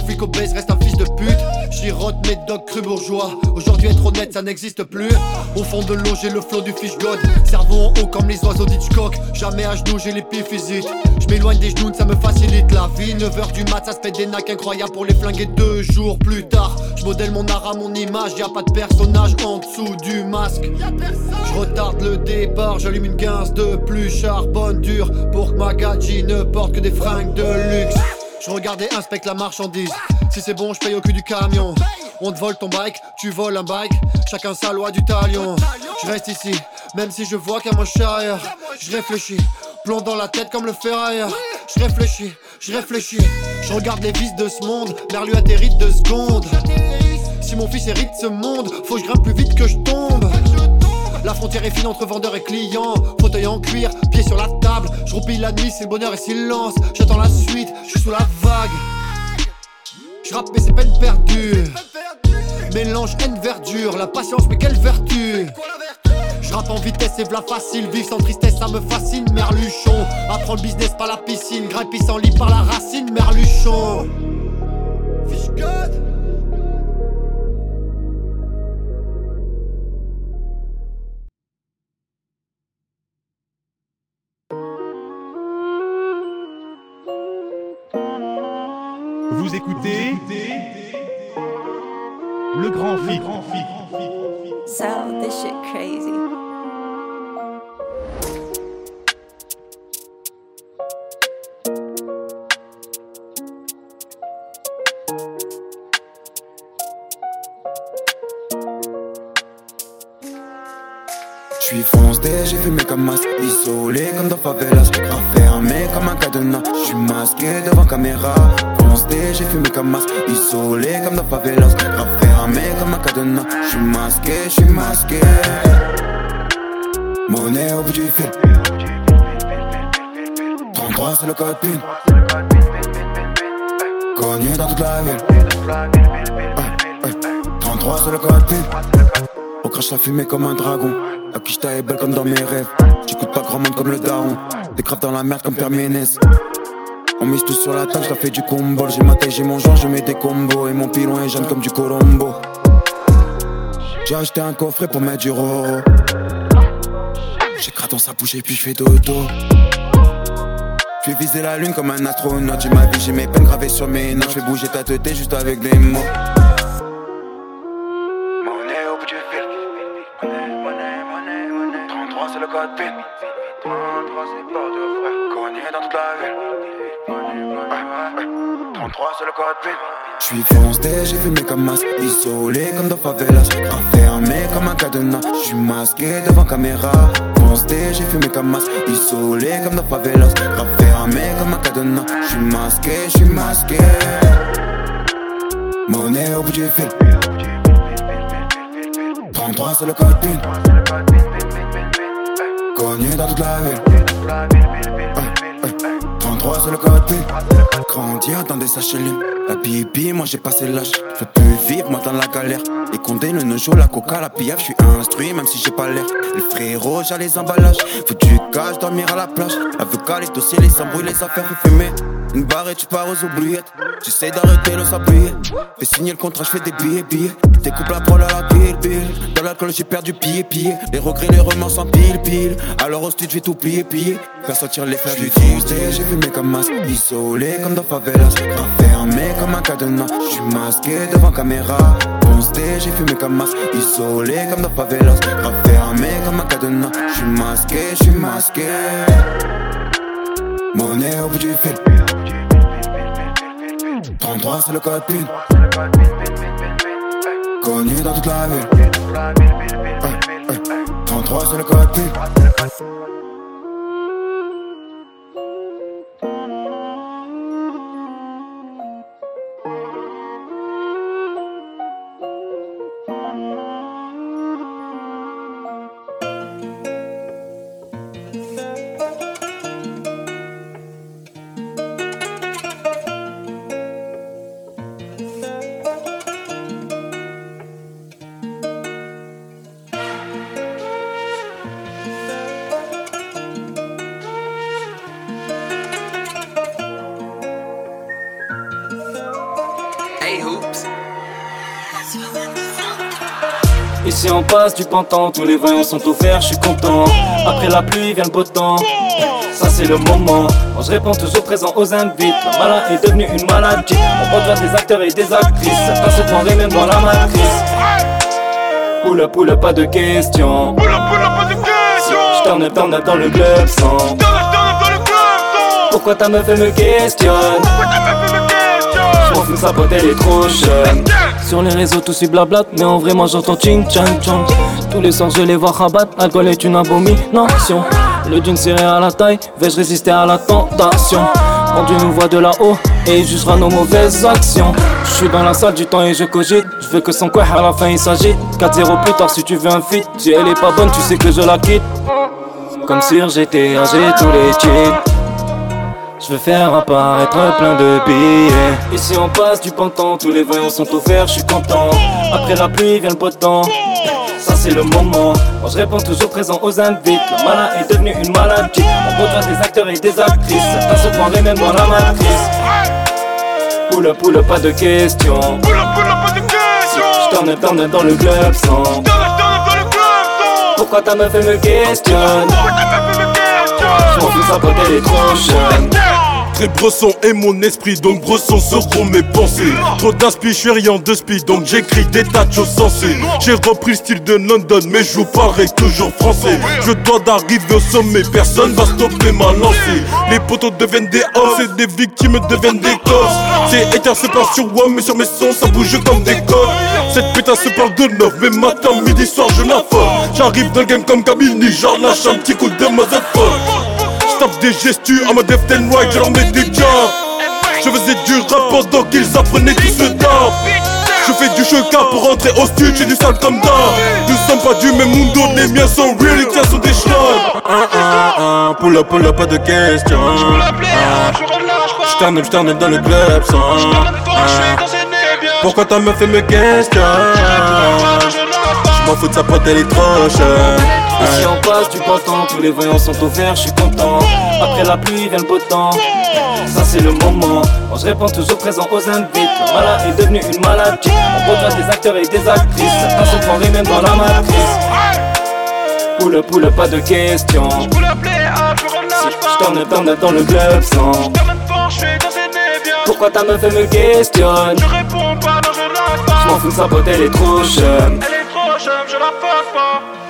Un flic obèse reste un fils de pute. Girotte mes dogs cru bourgeois. Aujourd'hui, être honnête, ça n'existe plus. Au fond de l'eau, j'ai le flot du fish god. Cerveau en haut comme les oiseaux d'Hitchcock. Jamais à genoux, j'ai les pieds physiques. Je m'éloigne des genoux, ça me facilite la vie. 9h du mat, ça se fait des nacs incroyables pour les flinguer deux jours plus tard. Je modèle mon art à mon image, y a pas de personnage en dessous du masque. Je retarde le départ, j'allume une 15 de plus charbonne dur pour que ma gadji ne porte que des fringues de luxe. Je regarde et inspecte la marchandise. Si c'est bon, je paye au cul du camion. On te vole ton bike, tu voles un bike. Chacun sa loi du talion. Je reste ici, même si je vois qu'à mon ailleurs. Je réfléchis, plomb dans la tête comme le ferrailleur. Je réfléchis, je réfléchis. Je regarde les vices de ce monde, lui atterrit deux secondes. Si mon fils hérite ce monde, faut que je grimpe plus vite que je tombe. La frontière est fine entre vendeur et client. Fauteuil en cuir, pied sur la table. Je roupille la nuit, c'est le bonheur et silence. J'attends la suite, je suis sous la vague. Je rappe mais c'est peine perdue. Mélange haine verdure, la patience mais quelle vertu. Je rappe en vitesse et v'là facile, vivre sans tristesse ça me fascine, merluchon. Apprends le business par la piscine, grimpis sans lit par la racine, merluchon. Fish. Crazy. J'suis foncé, j'ai fumé comme masque Isolé comme dans favelas un cadenas J'suis masqué devant caméra Foncé, j'ai fumé comme masque Isolé comme dans favelas Enfermé fermé comme un cadenas. J'suis masqué, j'suis masqué. Monnaie au bout du fil. 33 c'est le code PIN. Connu dans toute la ville. 33 c'est le code PIN. On crache la fumée comme un dragon. La quicheta est belle comme dans mes rêves. J'écoute pas grand monde comme le daron. Des craves dans la merde comme Termines. On mise tout sur la table, je fait du combo. J'ai ma taille, j'ai mon genre, je mets des combos. Et mon pilon est jeune comme du Colombo. J'ai acheté un coffret pour mettre du roro. J'écrate dans sa bouche et puis je fais dodo. Je vais viser la lune comme un astronaute. J'ai ma vie, j'ai mes peines gravées sur mes notes. Je fais bouger ta tête juste avec des mots. 33 c'est pas de vrai. Connu dans toute la ville. 33 c'est le code PIN. J'suis foncé, j'ai fumé comme masque, isolé comme dans favelas, enfermé comme un cadenas. J'suis masqué devant caméra, foncé, j'ai fumé comme masque, isolé comme dans favelas, enfermé comme un cadenas. J'suis masqué, j'suis masqué. Monnaie au bout du fil. 33 c'est le code PIN. Connu dans toute la ville. 33 c'est le PIN. Grandir dans des sachets. La bibi, moi j'ai passé l'âge. Je peux vivre, moi dans la galère. Les condés, le nojo, la coca, la piaf, je suis instruit, même si j'ai pas l'air. Les frérots, j'ai les emballages. Faut du cash, dormir à la plage. Avocat, les dossiers, les embrouilles, les affaires, fumer. Une barre et tu pars aux oubliettes. J'essaie d'arrêter le sablier. Fais signer le contrat, je fais des billets, billets. Découpe la prole à la pile, pile. Dans l'alcool, j'ai perdu pied, pied. Les regrets, les remords en pile, pile. Alors au studio, je vais tout plier, piller. Faire sortir les fleurs du Tuesday. J'ai fumé comme masque. Isolé comme dans favelas. Enfermé comme un cadenas. J'suis masqué devant caméra. Consté, j'ai fumé comme masque. Isolé comme dans favelas. Enfermé comme un cadenas. J'suis masqué, j'suis masqué. Monnaie au bout du fil. 33 c'est le code PIN. Connu dans toute la ville. 33 c'est le code PIN. Ici on passe du pantan, tous les voyants sont offerts, je suis content. Après la pluie vient le beau temps, ça c'est le moment. Moi je réponds toujours présent aux invites. Le malin est devenu une maladie. On redoit des acteurs et des actrices. Certains se prendrait même dans la matrice. Poula poula pas de question. Poula poula pas de question. J't'en ai t'en dans le club sans. Pourquoi ta meuf elle me questionne? J'm'en fous sa pote elle est trop jeune Sur les réseaux tout suit blabla Mais en vrai moi j'entends ching chang chang Tous les soirs je les vois rabattre Alcool est une abomination. Le d'une serré à la taille Vais-je résister à la tentation Quand Dieu nous voit de là-haut Et il jugera nos mauvaises actions. Je suis dans la salle du temps et je cogite. Je veux que son quoi à la fin il s'agit 4-0 plus tard si tu veux un feat Si elle est pas bonne tu sais que je la quitte. Comme sur GTA j'ai tous les cheats je veux faire apparaître plein de billets. Ici on passe du pantan, tous les voyants sont offerts, je suis content. Après la pluie vient le beau temps. Ça c'est le moment. Moi je réponds toujours présent aux invites Le malin est devenu une maladie. On redoit des acteurs et des actrices. Certains se prendraient même dans la matrice. Poula poula pas de question Poula poula pas de question t'en ai dans le club sans. Pourquoi ta meuf elle me questionne? J'm'en fous sa pote elle est trop jeune Très bresson est mon esprit, donc bresson seront mes pensées. Trop d'inspi, je suis rien de speed, donc j'écris des tas de choses. J'ai repris le style de London, mais je vous pareil toujours français. Je dois d'arriver au sommet, personne va stopper ma lancée. Les poteaux deviennent des hommes, et des victimes deviennent des corps. C'est éteint, c'est pas sur WAM, mais sur mes sons, ça bouge comme des corps. Cette putain se parle de neuf, mais matin, midi, soir, je la J'arrive dans le game comme Kabini, j'en lâche un petit coup de motherfucker tape des gestus en mode left and right, je leur mets des jobs. Je faisais du rap pendant qu'ils apprenaient tout ce temps. Je fais du chemin pour rentrer au studio, j'ai du sale comme d'or Nous sommes pas du même mundo, les miens sont real, les tiens sont des schnobs Un, un, un, pull up, pull up, pas de question J't'en aime, j't'en aime dans le club sans. Pourquoi ta meuf fait me question J'm'en fous de sa pote, elle est trop chère Si on passe du beau temps, tous les voyants sont ouverts, je suis content. Après la pluie vient le beau temps, ça c'est le moment. Moi je réponds toujours présent aux invités. Le malin est devenu une maladie. On rejoint des acteurs et des actrices. Certains sont forts même dans la matrice. Poule, poule, pas de questions. Si je t'en ai, t'en ai dans le club sans. Pourquoi ta meuf elle me questionne? Je réponds pas, non je lâche pas Je m'en fous de sa pote, elle est trop jeune. Elle est fuck, fuck.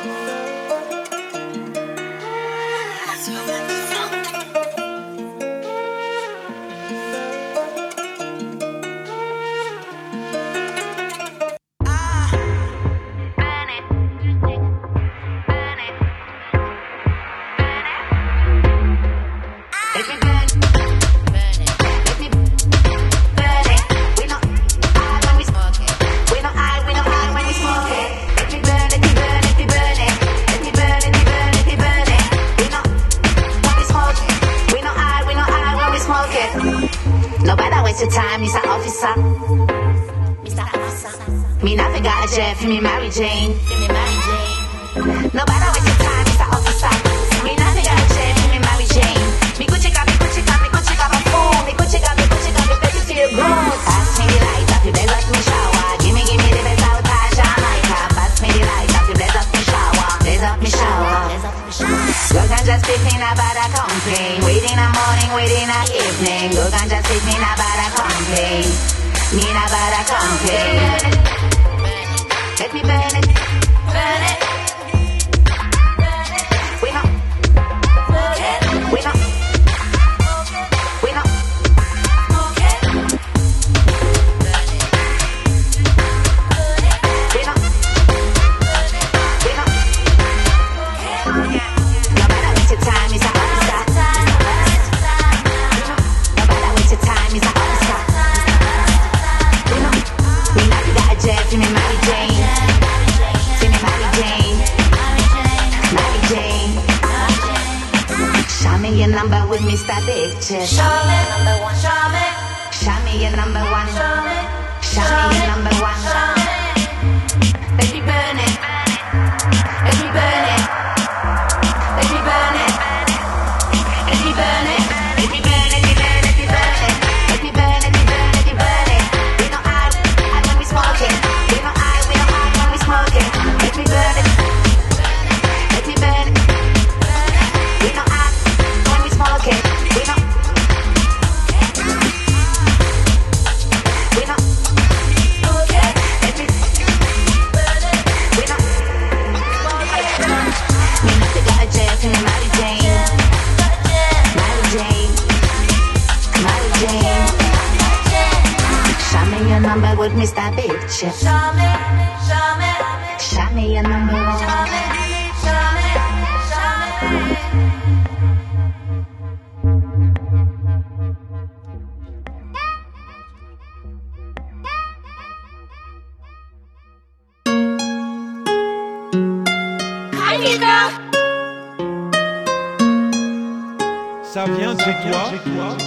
your time, Mr. Officer. Mr. Officer. Me not got a chef, me Mary Jane. Me Mary Jane. No matter what you just fixing about I complain. Waiting the morning, waiting the evening. Look, I'm just fixing about I complain. Mean about I complain. Let me burn it. Burn it. Charlotte, number one, Charlotte. Mr. Big Chip. Jamais, jamais, jamais, jamais, jamais, Ça vient de chez toi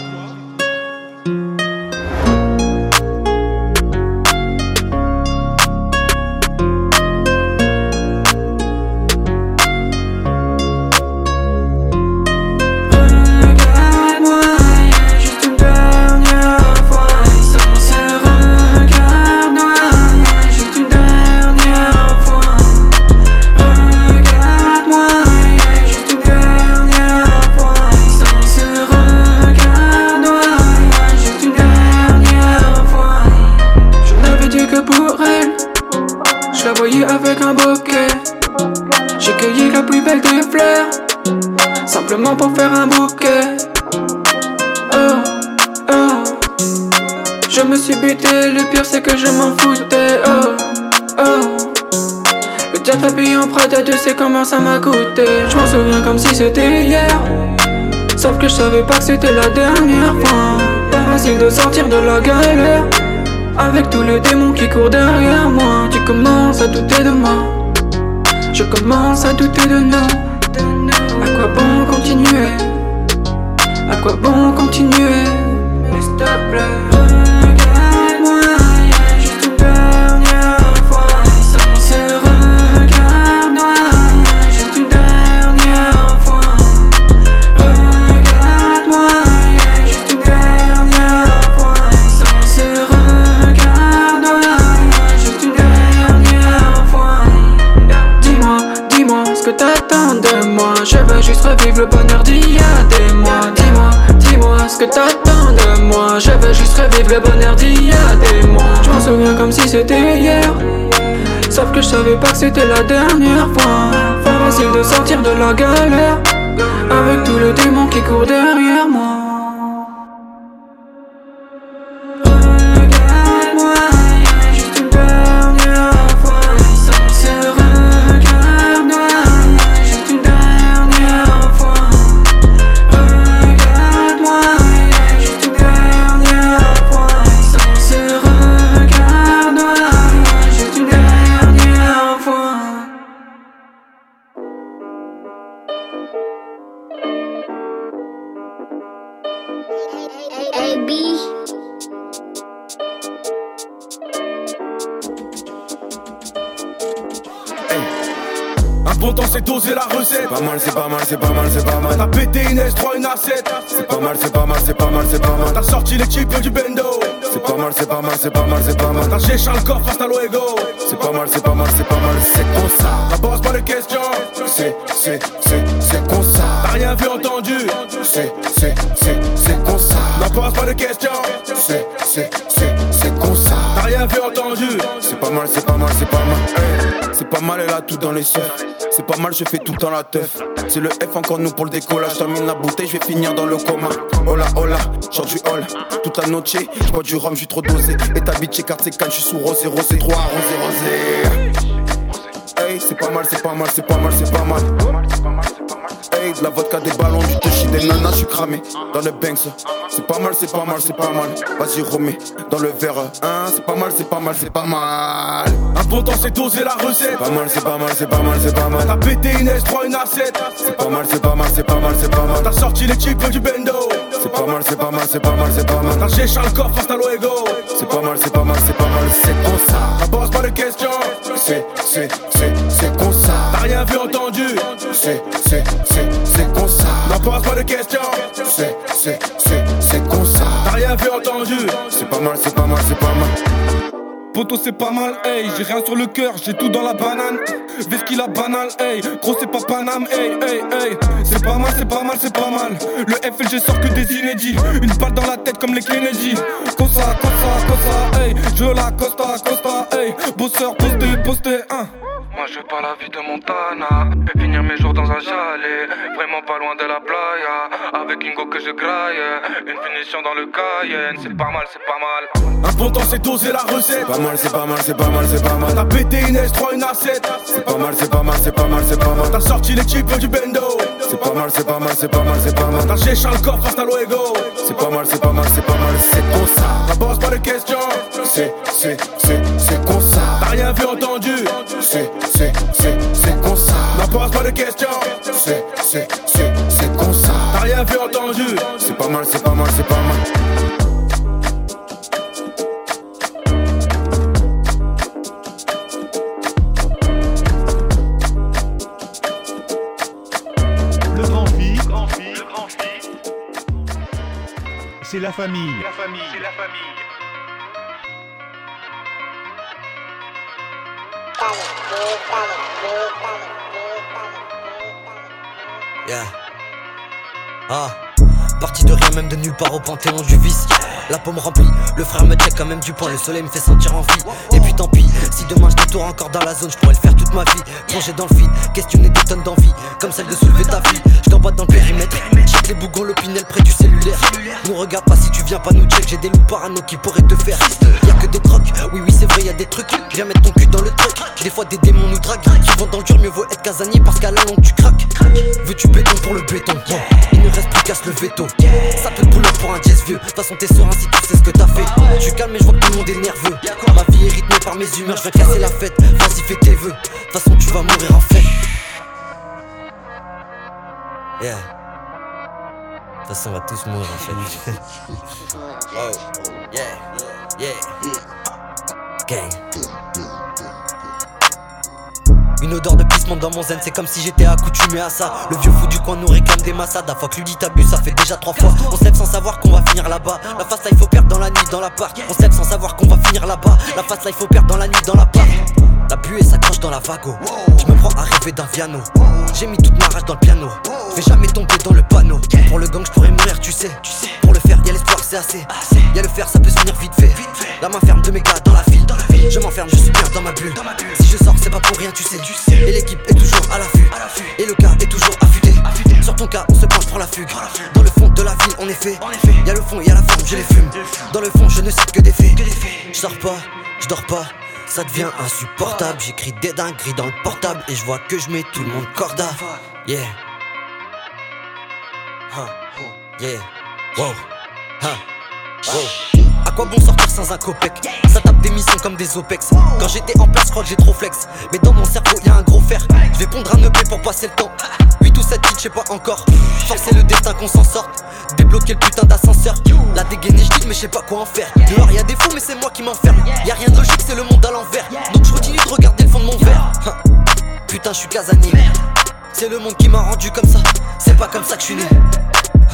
Comment ça m'a coûté. Je m'en souviens comme si c'était hier. Sauf que je savais pas que c'était la dernière fois. Pas facile de sortir de la galère. Avec tous les démons qui courent derrière moi, tu commences à douter de moi. Je commence à douter de nous. À quoi bon continuer? À quoi bon continuer? S'il te c'était la dernière fois. Facile de sortir de la galère Avec tous les démons qui courent derrière moi Je fais tout temps la teuf. C'est le F encore nous pour le décollage. Termine la bouteille, je vais finir dans le coma. Hola, hola, genre du hall. Toute la noche, je du rhum, je suis trop dosé. Et ta bitch carte c'est calme, je suis sous rosé, rosé, 3, rosé, rosé. Hey, c'est pas mal, c'est pas mal, c'est pas mal, c'est pas mal. Hey, de la vodka, des ballons, du des nanas, je suis cramé. Dans le Banks, c'est pas mal, c'est pas mal, c'est pas mal. Vas-y, remets dans le verre. Hein, c'est pas mal, c'est pas mal, c'est pas mal. Temps, c'est doser la recette. Pas mal, c'est pas mal, c'est pas mal, c'est pas mal. T'as pété une S3, une A7. C'est pas mal, c'est pas mal, c'est pas mal, c'est pas mal. T'as sorti l'équipe du bendo. C'est pas mal, c'est pas mal, c'est pas mal, c'est pas mal. T'as cherché le coffre hasta luego. C'est pas mal, c'est pas mal, c'est pas mal, c'est comme ça. T'abordes pas de questions. C'est, c'est, c'est, c'est comme ça. T'as rien vu, entendu. C'est, c'est, c'est, c'est comme ça. N'en pose pas de questions. C'est, c'est, c'est, c'est comme ça. T'as rien vu, entendu. C'est pas mal, c'est pas mal, c'est pas mal. Poto c'est pas mal, hey, j'ai rien sur le cœur, j'ai tout dans la banane. qu'il a banal, hey, gros c'est pas Paname, hey, hey, hey. C'est pas mal, c'est pas mal, c'est pas mal. Le FLG sort que des inédits. Une balle dans la tête comme les Kennedy. Cosa, cosa, cosa, hey. Je la costa, costa, hey. Bosseur, posté, posté, hein. Moi je veux pas la vie de Montana Et finir mes jours dans un chalet Vraiment pas loin de la playa Avec une go que je graille Une finition dans le Cayenne C'est pas mal, c'est pas mal Un bon temps c'est doser la recette Pas mal, c'est pas mal, c'est pas mal, c'est pas mal T'as pété une S3, une A7 C'est pas mal, c'est pas mal, c'est pas mal, c'est pas mal T'as sorti les chips du bendo C'est pas mal, c'est pas mal, c'est pas mal, c'est pas mal T'as cherché le coffre hasta luego C'est pas mal, c'est pas mal, c'est pas mal, c'est comme ça T'abordes pas de questions C'est, c'est, c'est, c'est ça T'as rien vu entendu C'est c'est, c'est, c'est comme ça. N'en pose pas de questions. C'est, c'est, c'est, c'est comme ça. T'as rien vu entendu. C'est pas mal, c'est pas mal, c'est pas mal. Le grand fils, c'est la famille. La famille, c'est la famille. Ah. Parti de rien, même de nulle part au panthéon du vice. La pomme remplie, le frère me check quand même du point, le soleil me fait sentir en vie. Et puis tant pis, si demain je détourne encore dans la zone, je pourrais le faire toute ma vie. Plonger dans le vide, questionner des tonnes d'envie, comme celle de soulever ta vie. Je t'emboîte dans le périmètre, check les bougons, l'opinel près du cellulaire. Nous regarde pas si tu viens pas nous check, j'ai des loups parano qui pourraient te faire. Y'a que des trocs, oui, oui, c'est vrai, y'a des trucs. Viens mettre ton cul dans le truc, des fois des démons nous draguent. Souvent dans le dur, mieux vaut être casanier parce qu'à la longue tu craques. Veux-tu béton pour le béton? Il ne reste plus qu'à se le veto. Ça peut te pour un jazz vieux. De toute façon, t'es serein si tu sais ce que t'as fait. Je suis calme mais je vois que tout le monde est nerveux Ma vie est rythmée par mes humeurs, je vais casser la fête Vas-y fais tes vœux, de toute façon tu vas mourir en fait Yeah de toute façon, on va tous mourir en fait. oh, yeah, yeah, gang. Une odeur de pisse monte dans mon zen, c'est comme si j'étais accoutumé à ça. Le vieux fou du coin nous réclame des massades. À fois que lui dit t'abuses, ça fait déjà trois fois. On lève sans savoir qu'on va finir là-bas. La face là, il faut perdre dans la nuit, dans la l'appart. On lève sans savoir qu'on va finir là-bas. La face là, il faut perdre dans la nuit, dans la l'appart. La buée s'accroche dans la vago. Je me prends à rêver d'un piano. J'ai mis toute ma rage dans le piano. Je vais jamais tomber dans le panneau. Pour le gang, je pourrais mourir, tu sais. Pour le faire, y'a l'espoir, c'est assez. Y'a le faire, ça peut se finir vite fait. La main ferme de mes gars dans la file. Je m'enferme, je suis bien dans ma bulle. Si je sors, c'est pas pour rien, tu sais. Et l'équipe est toujours à l'affût. Et le cas est toujours affûté. Sur ton cas, on se penche pour la fugue. Dans le fond de la ville, en effet. Y'a le fond, y'a la forme, je les fume. Dans le fond, je ne cite que des faits. Je sors pas, je dors pas ça devient insupportable. J'écris des dingueries dans le portable et je vois que je mets tout le monde corda. Yeah. Yeah. Wow. Wow. À quoi bon sortir sans un copec? Ça tape des missions comme des OPEX. Quand j'étais en place, je crois que j'ai trop flex. Mais dans mon cerveau, y a un gros fer. Je vais pondre un EP pour passer le temps. 8 ou 7 titres, je sais pas encore. Forcer le destin qu'on s'en sorte. Débloquer le putain d'ascenseur. La dégainer, je dis, mais je sais pas quoi en faire. Dehors, y a des fous, mais c'est moi qui m'enferme. Y a rien de logique, c'est le monde à l'envers. Donc je continue de regarder le fond de mon verre. Hein. Putain, je suis casanier. C'est le monde qui m'a rendu comme ça. C'est pas comme ça que je suis né.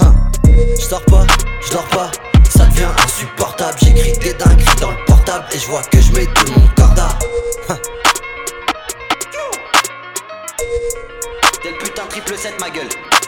Hein. Je dors pas, je dors pas ça devient insupportable. J'écris des dingueries dans le portable et je vois que je mets tout mon corda. Triple 7 ma gueule.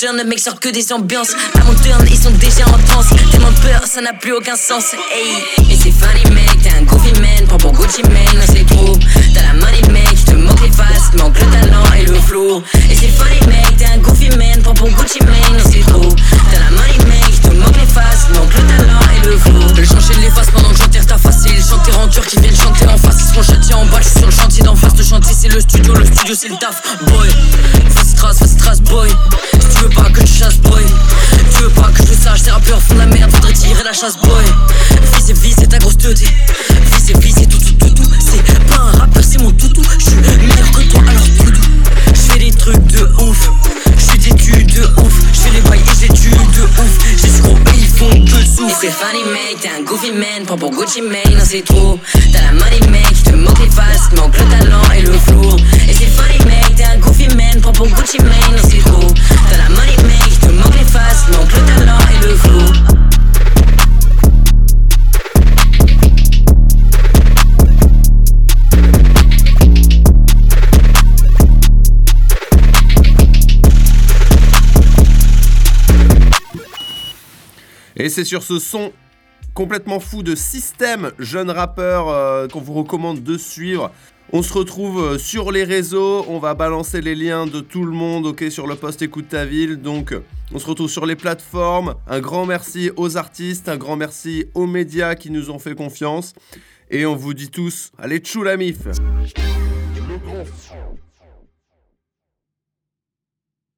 Je le mec sort que des ambiances. À mon turn, ils sont déjà en transe. Tellement peur, ça n'a plus aucun sens. Hey. Et c'est funny, mec, t'es un goofy man. Prends pour Gucci man, c'est trop. T'as la money, mec, je te manque les faces. Manque le talent et le flow. Et c'est funny, mec, t'es un goofy man. Prends pour Gucci man, c'est trop. T'as la money, les. Manque le talent et le flow. Le changer les faces pendant que j'enterre ta facile. Chanter en dur qui viennent chanter en face. Ils seront châtiés en bas, je suis sur le chantier d'en face. Le chantier, c'est le studio, le studio, c'est le taf. Boy, fast trace, fast trace, boy. Tu veux pas que je chasse boy Tu veux pas que je sache Ces rappeurs font de la merde Faudrait tirer la chasse boy Fils et vie c'est ta grosse tête Fils et vie c'est tout tout tout tout C'est pas un rappeur c'est mon toutou Je suis meilleur que toi alors tout doux Je fais des trucs de ouf Je fais des de ouf Je fais les bails et j'ai de ouf J'ai ce gros souffle c'est funny mec T'es un goofy man Prends pour Gucci Mane Non c'est trop T'as la money mec Je te manque les faces Manque le talent et le flow Et c'est funny mec T'es un goofy man Prends pour Gucci Mane Non c'est trop T'as la money mec Je te manque les faces Manque le talent et le flow Et c'est sur ce son complètement fou de système, jeune rappeur euh, qu'on vous recommande de suivre. On se retrouve euh, sur les réseaux, on va balancer les liens de tout le monde, ok, sur le post Écoute ta ville. Donc, on se retrouve sur les plateformes. Un grand merci aux artistes, un grand merci aux médias qui nous ont fait confiance. Et on vous dit tous, allez tchou la mif